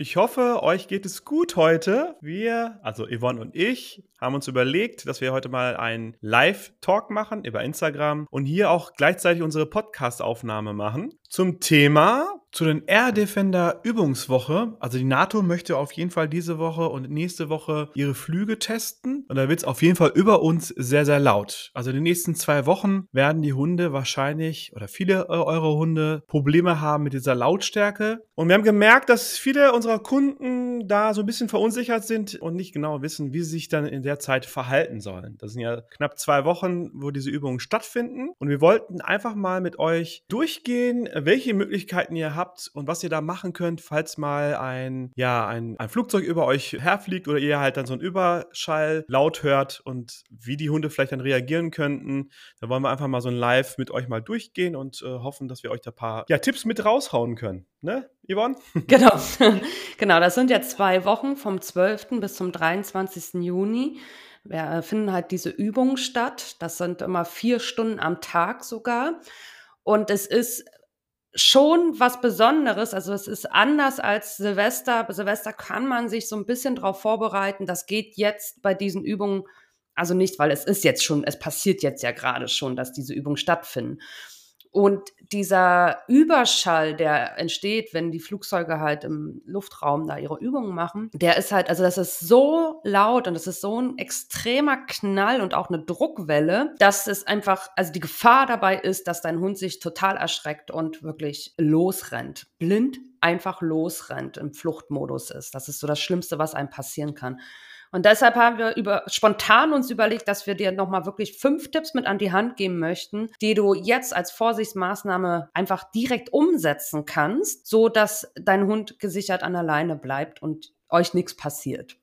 Ich hoffe, euch geht es gut heute. Wir, also Yvonne und ich, haben uns überlegt, dass wir heute mal einen Live-Talk machen über Instagram und hier auch gleichzeitig unsere Podcast-Aufnahme machen zum Thema zu den Air Defender Übungswoche. Also die NATO möchte auf jeden Fall diese Woche und nächste Woche ihre Flüge testen. Und da wird es auf jeden Fall über uns sehr, sehr laut. Also in den nächsten zwei Wochen werden die Hunde wahrscheinlich oder viele eurer Hunde Probleme haben mit dieser Lautstärke. Und wir haben gemerkt, dass viele unserer Kunden da so ein bisschen verunsichert sind und nicht genau wissen, wie sie sich dann in der Zeit verhalten sollen. Das sind ja knapp zwei Wochen, wo diese Übungen stattfinden. Und wir wollten einfach mal mit euch durchgehen, welche Möglichkeiten ihr habt und was ihr da machen könnt, falls mal ein, ja, ein, ein Flugzeug über euch herfliegt oder ihr halt dann so einen Überschall laut hört und wie die Hunde vielleicht dann reagieren könnten. Da wollen wir einfach mal so ein Live mit euch mal durchgehen und äh, hoffen, dass wir euch da ein paar ja, Tipps mit raushauen können. Ne, Yvonne? Genau. genau, das sind ja zwei Wochen vom 12. bis zum 23. Juni. Wir finden halt diese Übungen statt. Das sind immer vier Stunden am Tag sogar. Und es ist schon was Besonderes. Also es ist anders als Silvester. Bei Silvester kann man sich so ein bisschen darauf vorbereiten. Das geht jetzt bei diesen Übungen, also nicht, weil es ist jetzt schon, es passiert jetzt ja gerade schon, dass diese Übungen stattfinden. Und dieser Überschall, der entsteht, wenn die Flugzeuge halt im Luftraum da ihre Übungen machen, der ist halt, also das ist so laut und das ist so ein extremer Knall und auch eine Druckwelle, dass es einfach, also die Gefahr dabei ist, dass dein Hund sich total erschreckt und wirklich losrennt. Blind einfach losrennt, im Fluchtmodus ist. Das ist so das Schlimmste, was einem passieren kann. Und deshalb haben wir über, spontan uns überlegt, dass wir dir nochmal wirklich fünf Tipps mit an die Hand geben möchten, die du jetzt als Vorsichtsmaßnahme einfach direkt umsetzen kannst, so dass dein Hund gesichert an der Leine bleibt und euch nichts passiert.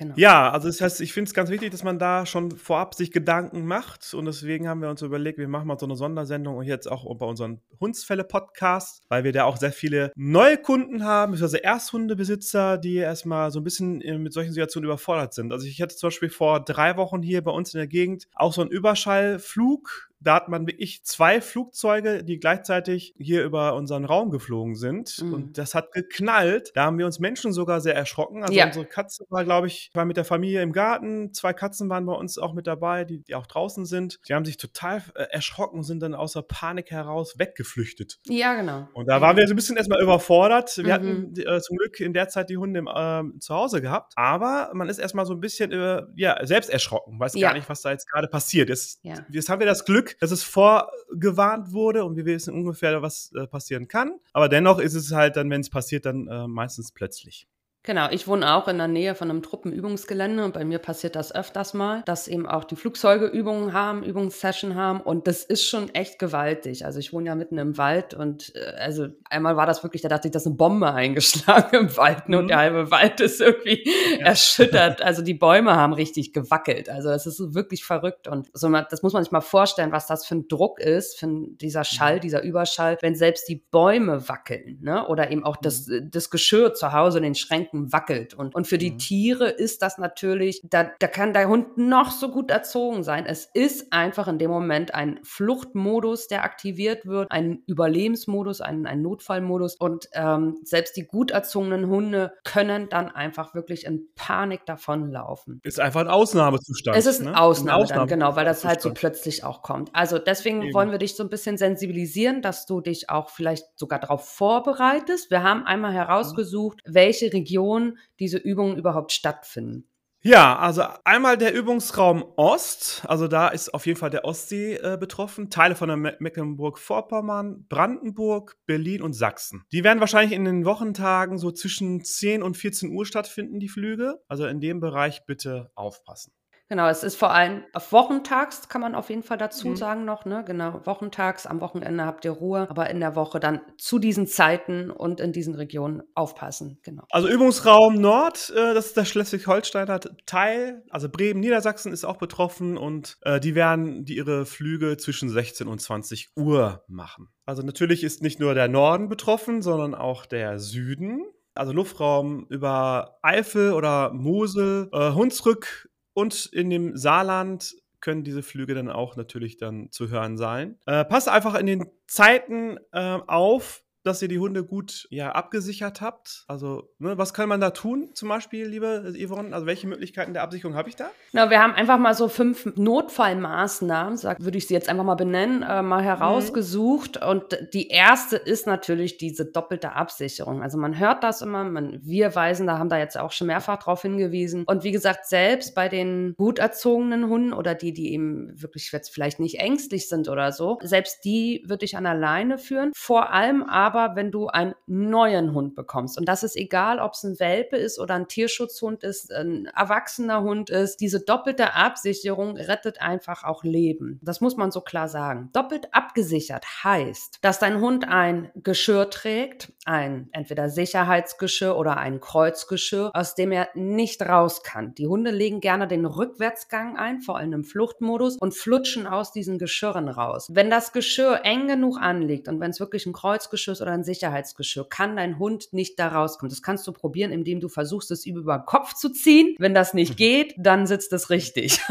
Genau. Ja, also das heißt, ich finde es ganz wichtig, dass man da schon vorab sich Gedanken macht. Und deswegen haben wir uns überlegt, wir machen mal so eine Sondersendung und jetzt auch bei unseren Hundsfälle-Podcast, weil wir da auch sehr viele neue Kunden haben, also Ersthundebesitzer, die erstmal so ein bisschen äh, mit solchen Situationen überfordert sind. Also ich hatte zum Beispiel vor drei Wochen hier bei uns in der Gegend auch so einen Überschallflug da hat man wirklich zwei Flugzeuge, die gleichzeitig hier über unseren Raum geflogen sind. Mhm. Und das hat geknallt. Da haben wir uns Menschen sogar sehr erschrocken. Also ja. unsere Katze war, glaube ich, war mit der Familie im Garten. Zwei Katzen waren bei uns auch mit dabei, die, die auch draußen sind. Die haben sich total äh, erschrocken und sind dann außer Panik heraus weggeflüchtet. Ja, genau. Und da waren wir so ein bisschen erstmal überfordert. Wir mhm. hatten äh, zum Glück in der Zeit die Hunde im, äh, zu Hause gehabt. Aber man ist erstmal so ein bisschen äh, ja, selbst erschrocken. Weiß ja. gar nicht, was da jetzt gerade passiert ist. Ja. Jetzt haben wir das Glück, dass es vorgewarnt wurde und wir wissen ungefähr, was äh, passieren kann. Aber dennoch ist es halt dann, wenn es passiert, dann äh, meistens plötzlich. Genau, ich wohne auch in der Nähe von einem Truppenübungsgelände und bei mir passiert das öfters mal, dass eben auch die Flugzeuge Übungen haben, Übungssession haben und das ist schon echt gewaltig. Also ich wohne ja mitten im Wald und äh, also einmal war das wirklich, da dachte ich, dass eine Bombe eingeschlagen im Wald mhm. und der halbe Wald ist irgendwie ja. erschüttert. Also die Bäume haben richtig gewackelt. Also das ist wirklich verrückt und so, das muss man sich mal vorstellen, was das für ein Druck ist, für dieser Schall, mhm. dieser Überschall, wenn selbst die Bäume wackeln, ne? Oder eben auch das, mhm. das Geschirr zu Hause in den Schränken Denken wackelt. Und, und für die mhm. Tiere ist das natürlich, da, da kann der Hund noch so gut erzogen sein. Es ist einfach in dem Moment ein Fluchtmodus, der aktiviert wird, ein Überlebensmodus, ein, ein Notfallmodus. Und ähm, selbst die gut erzogenen Hunde können dann einfach wirklich in Panik davonlaufen. Ist einfach ein Ausnahmezustand. Es ist ein ne? Ausnahme, ein Ausnahme dann, genau, weil das halt so plötzlich auch kommt. Also deswegen Eben. wollen wir dich so ein bisschen sensibilisieren, dass du dich auch vielleicht sogar darauf vorbereitest. Wir haben einmal herausgesucht, welche Region Region diese Übungen überhaupt stattfinden? Ja, also einmal der Übungsraum Ost, also da ist auf jeden Fall der Ostsee äh, betroffen, Teile von der Me Mecklenburg-Vorpommern, Brandenburg, Berlin und Sachsen. Die werden wahrscheinlich in den Wochentagen so zwischen 10 und 14 Uhr stattfinden, die Flüge. Also in dem Bereich bitte aufpassen. Genau, es ist vor allem auf wochentags, kann man auf jeden Fall dazu Mhm. sagen noch, ne? Genau, wochentags, am Wochenende habt ihr Ruhe, aber in der Woche dann zu diesen Zeiten und in diesen Regionen aufpassen, genau. Also Übungsraum Nord, äh, das ist der Schleswig-Holsteiner Teil. Also Bremen, Niedersachsen ist auch betroffen und äh, die werden die ihre Flüge zwischen 16 und 20 Uhr machen. Also natürlich ist nicht nur der Norden betroffen, sondern auch der Süden. Also Luftraum über Eifel oder Mosel, äh, Hunsrück und in dem Saarland können diese Flüge dann auch natürlich dann zu hören sein. Äh, passt einfach in den Zeiten äh, auf, dass ihr die Hunde gut ja, abgesichert habt. Also, ne, was kann man da tun, zum Beispiel, liebe Yvonne? Also, welche Möglichkeiten der Absicherung habe ich da? Na, wir haben einfach mal so fünf Notfallmaßnahmen, sag, würde ich sie jetzt einfach mal benennen, äh, mal herausgesucht. Und die erste ist natürlich diese doppelte Absicherung. Also man hört das immer, man, wir Weisen, da haben da jetzt auch schon mehrfach darauf hingewiesen. Und wie gesagt, selbst bei den gut erzogenen Hunden oder die, die eben wirklich jetzt vielleicht nicht ängstlich sind oder so, selbst die würde ich an alleine führen. Vor allem aber, wenn du einen neuen Hund bekommst. Und das ist egal, ob es ein Welpe ist oder ein Tierschutzhund ist, ein erwachsener Hund ist. Diese doppelte Absicherung rettet einfach auch Leben. Das muss man so klar sagen. Doppelt abgesichert heißt, dass dein Hund ein Geschirr trägt, ein entweder Sicherheitsgeschirr oder ein Kreuzgeschirr, aus dem er nicht raus kann. Die Hunde legen gerne den Rückwärtsgang ein, vor allem im Fluchtmodus, und flutschen aus diesen Geschirren raus. Wenn das Geschirr eng genug anliegt und wenn es wirklich ein Kreuzgeschirr ist oder ein Sicherheitsgeschirr, kann dein Hund nicht da rauskommen. Das kannst du probieren, indem du versuchst, es über den Kopf zu ziehen. Wenn das nicht geht, dann sitzt es richtig.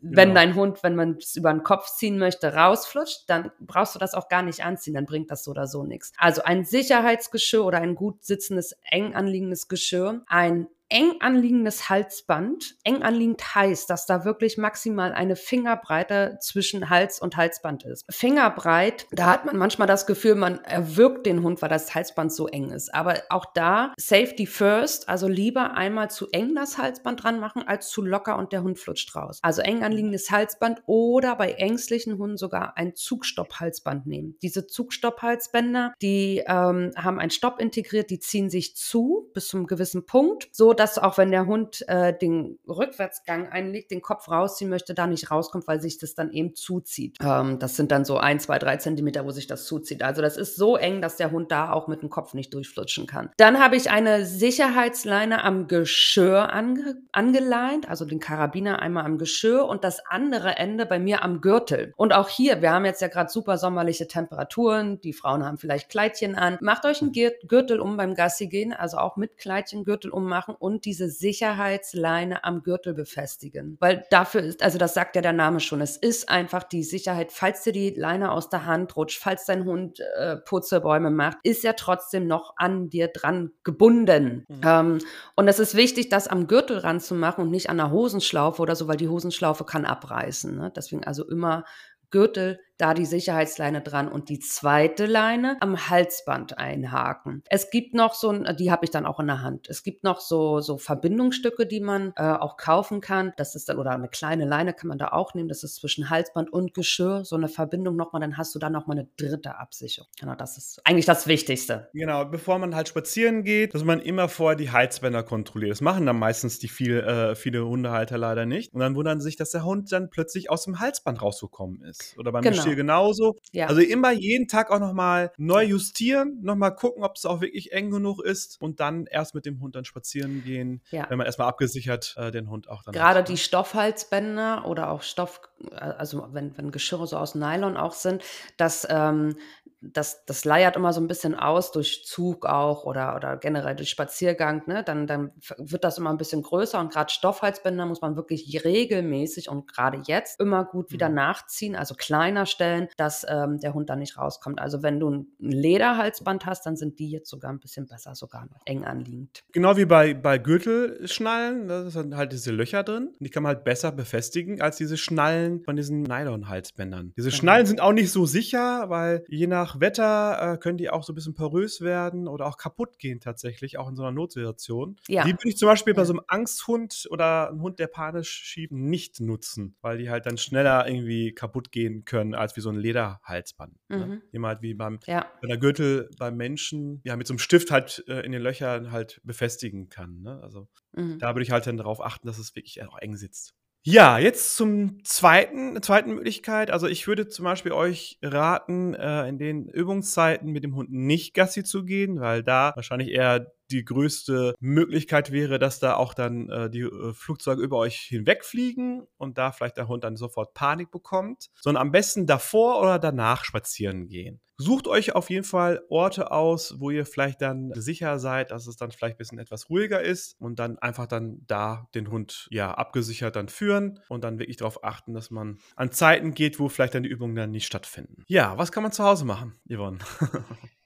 wenn Genau. dein Hund, wenn man es über den Kopf ziehen möchte, rausflutscht, dann brauchst du das auch gar nicht anziehen, dann bringt das so oder so nichts. Also ein Sicherheitsgeschirr oder ein gut sitzendes, eng anliegendes Geschirr, ein eng anliegendes Halsband. Eng anliegend heißt, dass da wirklich maximal eine Fingerbreite zwischen Hals und Halsband ist. Fingerbreit, da hat man manchmal das Gefühl, man erwürgt den Hund, weil das Halsband so eng ist. Aber auch da Safety first, also lieber einmal zu eng das Halsband dran machen, als zu locker und der Hund flutscht raus. Also eng anliegendes Halsband oder bei ängstlichen Hunden sogar ein Zugstopp-Halsband nehmen. Diese Zugstopp-Halsbänder, die ähm, haben einen Stopp integriert, die ziehen sich zu bis zum gewissen Punkt, so dass auch wenn der Hund äh, den Rückwärtsgang einlegt, den Kopf rausziehen möchte, da nicht rauskommt, weil sich das dann eben zuzieht. Ähm, das sind dann so ein, zwei, drei Zentimeter, wo sich das zuzieht. Also das ist so eng, dass der Hund da auch mit dem Kopf nicht durchflutschen kann. Dann habe ich eine Sicherheitsleine am Geschirr ange angeleint, also den Karabiner einmal am Geschirr und das andere Ende bei mir am Gürtel. Und auch hier, wir haben jetzt ja gerade super sommerliche Temperaturen, die Frauen haben vielleicht Kleidchen an. Macht euch einen Gür- Gürtel um beim Gassi gehen, also auch mit Kleidchen Gürtel ummachen und diese Sicherheitsleine am Gürtel befestigen. Weil dafür ist, also das sagt ja der Name schon, es ist einfach die Sicherheit, falls dir die Leine aus der Hand rutscht, falls dein Hund äh, Purzelbäume macht, ist er trotzdem noch an dir dran gebunden. Mhm. Ähm, und es ist wichtig, das am Gürtel ranzumachen und nicht an der Hosenschlaufe oder so, weil die Hosenschlaufe kann abreißen. Ne? Deswegen also immer Gürtel, da die Sicherheitsleine dran und die zweite Leine am Halsband einhaken. Es gibt noch so, ein, die habe ich dann auch in der Hand. Es gibt noch so, so Verbindungsstücke, die man äh, auch kaufen kann. Das ist dann, oder eine kleine Leine kann man da auch nehmen. Das ist zwischen Halsband und Geschirr. So eine Verbindung nochmal, dann hast du da nochmal eine dritte Absicherung. Genau, das ist eigentlich das Wichtigste. Genau, bevor man halt spazieren geht, dass man immer vorher die Halsbänder kontrolliert. Das machen dann meistens die viel, äh, viele Hundehalter leider nicht. Und dann wundern sie sich, dass der Hund dann plötzlich aus dem Halsband rausgekommen ist. Oder beim Genau. Geschirr genauso. Ja. Also immer jeden Tag auch nochmal neu justieren, nochmal gucken, ob es auch wirklich eng genug ist und dann erst mit dem Hund dann spazieren gehen, Ja. wenn man erstmal abgesichert äh, den Hund auch dann Gerade hat, die ne? Stoffhalsbänder oder auch Stoff, äh, also wenn, wenn Geschirre so aus Nylon auch sind, das, ähm, das, das leiert immer so ein bisschen aus durch Zug auch oder, oder generell durch Spaziergang. Ne? Dann, dann wird das immer ein bisschen größer und gerade Stoffhalsbänder muss man wirklich regelmäßig und gerade jetzt immer gut wieder Mhm. nachziehen, also kleiner stellen, dass ähm, der Hund da nicht rauskommt. Also wenn du ein Lederhalsband hast, dann sind die jetzt sogar ein bisschen besser, sogar noch eng anliegend. Genau wie bei, bei Gürtelschnallen, da sind halt diese Löcher drin. Die kann man halt besser befestigen als diese Schnallen von diesen Nylon-Halsbändern. Diese Genau. Schnallen sind auch nicht so sicher, weil je nach Wetter äh, können die auch so ein bisschen porös werden oder auch kaputt gehen tatsächlich, auch in so einer Notsituation. Ja. Die würde ich zum Beispiel bei Ja. so einem Angsthund oder einem Hund, der panisch schiebt, nicht nutzen, weil die halt dann schneller irgendwie kaputt gehen können als wie so ein Lederhalsband. Ne? Mhm. Immer halt wie beim Ja. wenn der Gürtel beim Menschen ja mit so einem Stift halt äh, in den Löchern halt befestigen kann. Ne? Also Mhm. da würde ich halt dann darauf achten, dass es wirklich auch eng sitzt. Ja, jetzt zum zweiten zweiten Möglichkeit. Also, ich würde zum Beispiel euch raten, äh, in den Übungszeiten mit dem Hund nicht Gassi zu gehen, weil da wahrscheinlich eher die größte Möglichkeit wäre, dass da auch dann äh, die äh, Flugzeuge über euch hinwegfliegen und da vielleicht der Hund dann sofort Panik bekommt, sondern am besten davor oder danach spazieren gehen. Sucht euch auf jeden Fall Orte aus, wo ihr vielleicht dann sicher seid, dass es dann vielleicht ein bisschen etwas ruhiger ist und dann einfach dann da den Hund ja abgesichert dann führen und dann wirklich darauf achten, dass man an Zeiten geht, wo vielleicht dann die Übungen dann nicht stattfinden. Ja, was kann man zu Hause machen, Yvonne?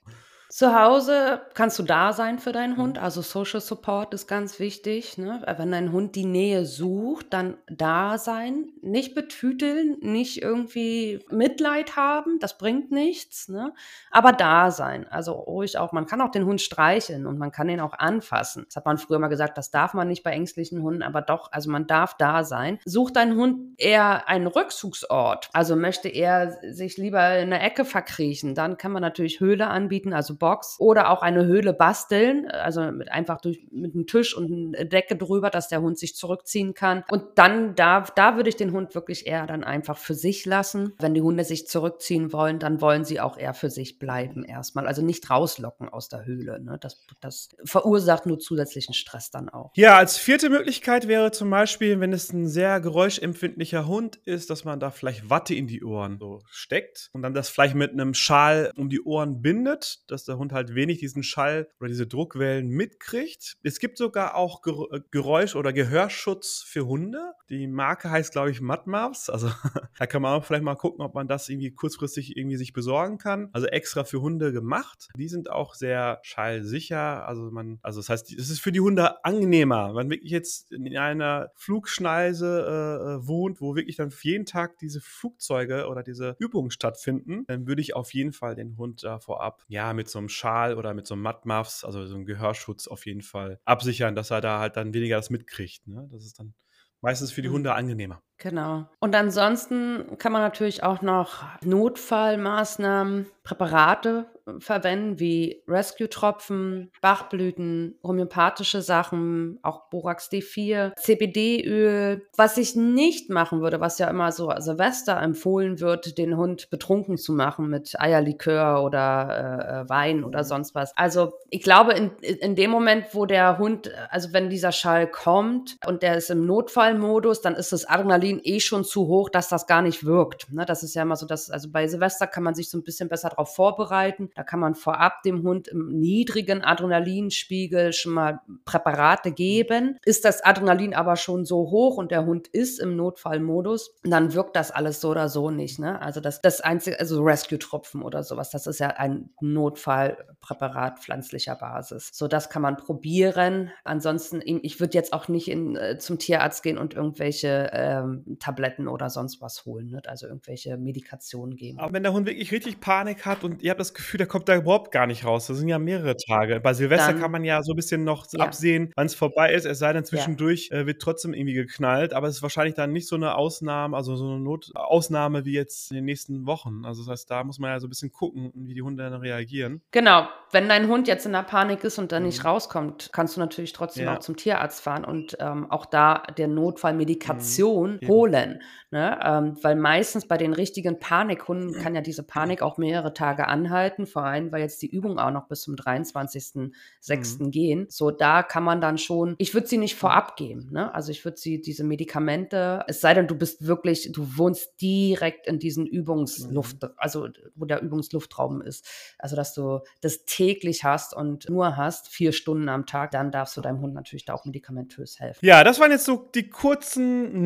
Zu Hause kannst du da sein für deinen Hund, mhm. also Social Support ist ganz wichtig, ne? Wenn dein Hund die Nähe sucht, dann da sein, nicht betüteln, nicht irgendwie Mitleid haben, das bringt nichts, ne? Aber da sein, also ruhig auch man kann auch den Hund streicheln und man kann ihn auch anfassen. Das hat man früher mal gesagt, das darf man nicht bei ängstlichen Hunden, aber doch, also man darf da sein. Sucht dein Hund eher einen Rückzugsort, also möchte er sich lieber in 'ne Ecke verkriechen, dann kann man natürlich Höhle anbieten, also Box oder auch eine Höhle basteln, also mit einfach durch, mit einem Tisch und eine Decke drüber, dass der Hund sich zurückziehen kann. Und dann da, da würde ich den Hund wirklich eher dann einfach für sich lassen. Wenn die Hunde sich zurückziehen wollen, dann wollen sie auch eher für sich bleiben erstmal. Also nicht rauslocken aus der Höhle. Ne? Das, das verursacht nur zusätzlichen Stress dann auch. Ja, als vierte Möglichkeit wäre zum Beispiel, wenn es ein sehr geräuschempfindlicher Hund ist, dass man da vielleicht Watte in die Ohren so steckt und dann das vielleicht mit einem Schal um die Ohren bindet, dass der der Hund halt wenig diesen Schall oder diese Druckwellen mitkriegt. Es gibt sogar auch äh, Geräusch- oder Gehörschutz für Hunde. Die Marke heißt, glaube ich, Mudmuffs. Also da kann man auch vielleicht mal gucken, ob man das irgendwie kurzfristig irgendwie sich besorgen kann. Also extra für Hunde gemacht. Die sind auch sehr schallsicher. Also man, also das heißt, es ist für die Hunde angenehmer. Wenn wirklich jetzt in einer Flugschneise äh, äh, wohnt, wo wirklich dann jeden Tag diese Flugzeuge oder diese Übungen stattfinden, dann würde ich auf jeden Fall den Hund da vorab ja mit so einem einem Schal oder mit so einem Mattmuffs, also so einem Gehörschutz auf jeden Fall absichern, dass er da halt dann weniger das mitkriegt. Ne? Das ist dann meistens für die mhm. Hunde angenehmer. Genau. Und ansonsten kann man natürlich auch noch Notfallmaßnahmen, Präparate verwenden, wie Rescue-Tropfen, Bachblüten, homöopathische Sachen, auch Borax D4, CBD-Öl. Was ich nicht machen würde, was ja immer so Silvester empfohlen wird, den Hund betrunken zu machen mit Eierlikör oder äh, äh Wein oder mhm. sonst was. Also ich glaube, in, in dem Moment, wo der Hund, also wenn dieser Schall kommt und der ist im Notfallmodus, dann ist das Adrenalin eh schon zu hoch, dass das gar nicht wirkt. Ne? Das ist ja immer so, dass, also bei Silvester kann man sich so ein bisschen besser darauf vorbereiten. Da kann man vorab dem Hund im niedrigen Adrenalinspiegel schon mal Präparate geben. Ist das Adrenalin aber schon so hoch und der Hund ist im Notfallmodus, dann wirkt das alles so oder so nicht. Ne? Also das, das einzige, also Rescue-Tropfen oder sowas, das ist ja ein Notfallpräparat pflanzlicher Basis. So, das kann man probieren. Ansonsten, ich würde jetzt auch nicht in, äh, zum Tierarzt gehen und irgendwelche ähm, Tabletten oder sonst was holen, ne? also irgendwelche Medikationen geben. Aber wenn der Hund wirklich richtig Panik hat und ihr habt das Gefühl, der kommt da überhaupt gar nicht raus, das sind ja mehrere Tage. Bei Silvester Dann, kann man ja so ein bisschen noch ja. absehen, wann es vorbei ist, es sei denn zwischendurch ja. äh, wird trotzdem irgendwie geknallt, aber es ist wahrscheinlich dann nicht so eine Ausnahme, also so eine Notausnahme wie jetzt in den nächsten Wochen. Also das heißt, da muss man ja so ein bisschen gucken, wie die Hunde dann reagieren. Genau, wenn dein Hund jetzt in der Panik ist und dann mhm. nicht rauskommt, kannst du natürlich trotzdem ja. auch zum Tierarzt fahren und ähm, auch da der Notfallmedikation mhm. Holen. Ne? Ähm, weil meistens bei den richtigen Panikhunden kann ja diese Panik auch mehrere Tage anhalten, vor allem, weil jetzt die Übungen auch noch bis zum 23.06. Mhm. gehen. So, da kann man dann schon, ich würde sie nicht vorab geben. Ne? Also ich würde sie, diese Medikamente, es sei denn, du bist wirklich, du wohnst direkt in diesen Übungsluft, mhm. also wo der Übungsluftraum ist. Also dass du das täglich hast und nur hast, vier Stunden am Tag, dann darfst du deinem Hund natürlich da auch medikamentös helfen. Ja, das waren jetzt so die kurzen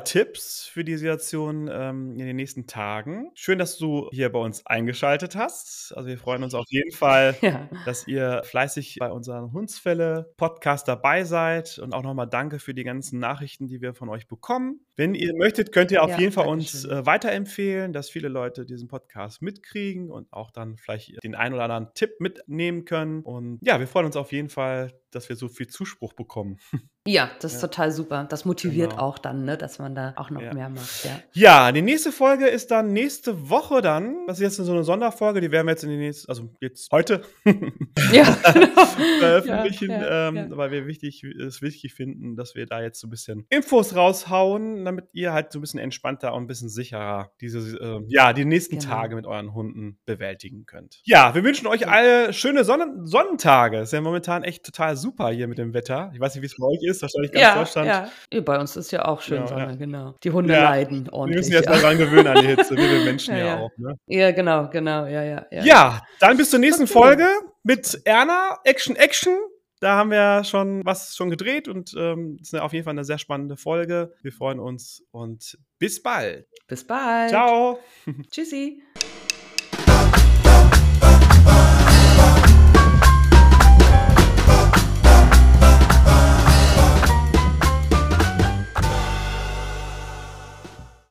Notfalltipps für die Situation ähm, in den nächsten Tagen. Schön, dass du hier bei uns eingeschaltet hast. Also wir freuen uns auf jeden Fall, ja. dass ihr fleißig bei unseren Hundsfälle Podcast dabei seid und auch nochmal danke für die ganzen Nachrichten, die wir von euch bekommen. Wenn ihr möchtet, könnt ihr auf ja, jeden Fall uns äh, weiterempfehlen, dass viele Leute diesen Podcast mitkriegen und auch dann vielleicht den ein oder anderen Tipp mitnehmen können. Und ja, wir freuen uns auf jeden Fall, dass wir so viel Zuspruch bekommen. Ja, das ist Ja. total super. Das motiviert Genau. auch dann, ne, dass man da auch noch Ja. mehr macht, ja. Ja, die nächste Folge ist dann nächste Woche dann. Das ist jetzt so eine Sonderfolge, die werden wir jetzt in die nächste, also jetzt heute Ja, genau. veröffentlichen, Ja, ähm, weil wir wichtig, es wichtig finden, dass wir da jetzt so ein bisschen Infos raushauen, damit ihr halt so ein bisschen entspannter und ein bisschen sicherer diese, ähm, ja, die nächsten Genau. Tage mit euren Hunden bewältigen könnt. Ja, wir wünschen euch alle schöne Sonnen Sonnentage. Ist ja momentan echt total super hier mit dem Wetter. Ich weiß nicht, wie es bei euch ist, wahrscheinlich ganz Ja, Deutschland. ja. Bei uns ist ja auch schön Ja, Sonne, ja. genau. Die Hunde Ja. leiden Wir ordentlich. müssen jetzt mal dran gewöhnen an die Hitze, wir wir Menschen Ja, auch. Ne? ja, genau, genau, ja, ja. Ja, dann bis zur nächsten Okay. Folge mit Erna, Action, Action. Da haben wir schon was schon gedreht und ähm, es ist auf jeden Fall eine sehr spannende Folge. Wir freuen uns und bis bald. Bis bald. Ciao. Tschüssi.